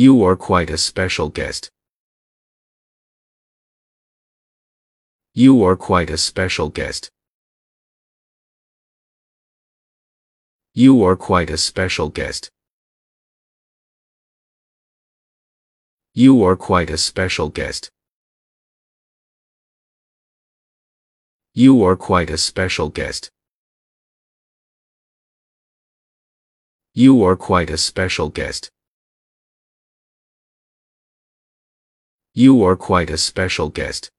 You are quite a special guest. You are quite a special guest. You are quite a special guest. You are quite a special guest. You are quite a special guest. You are quite a special guest. You are quite a special guest.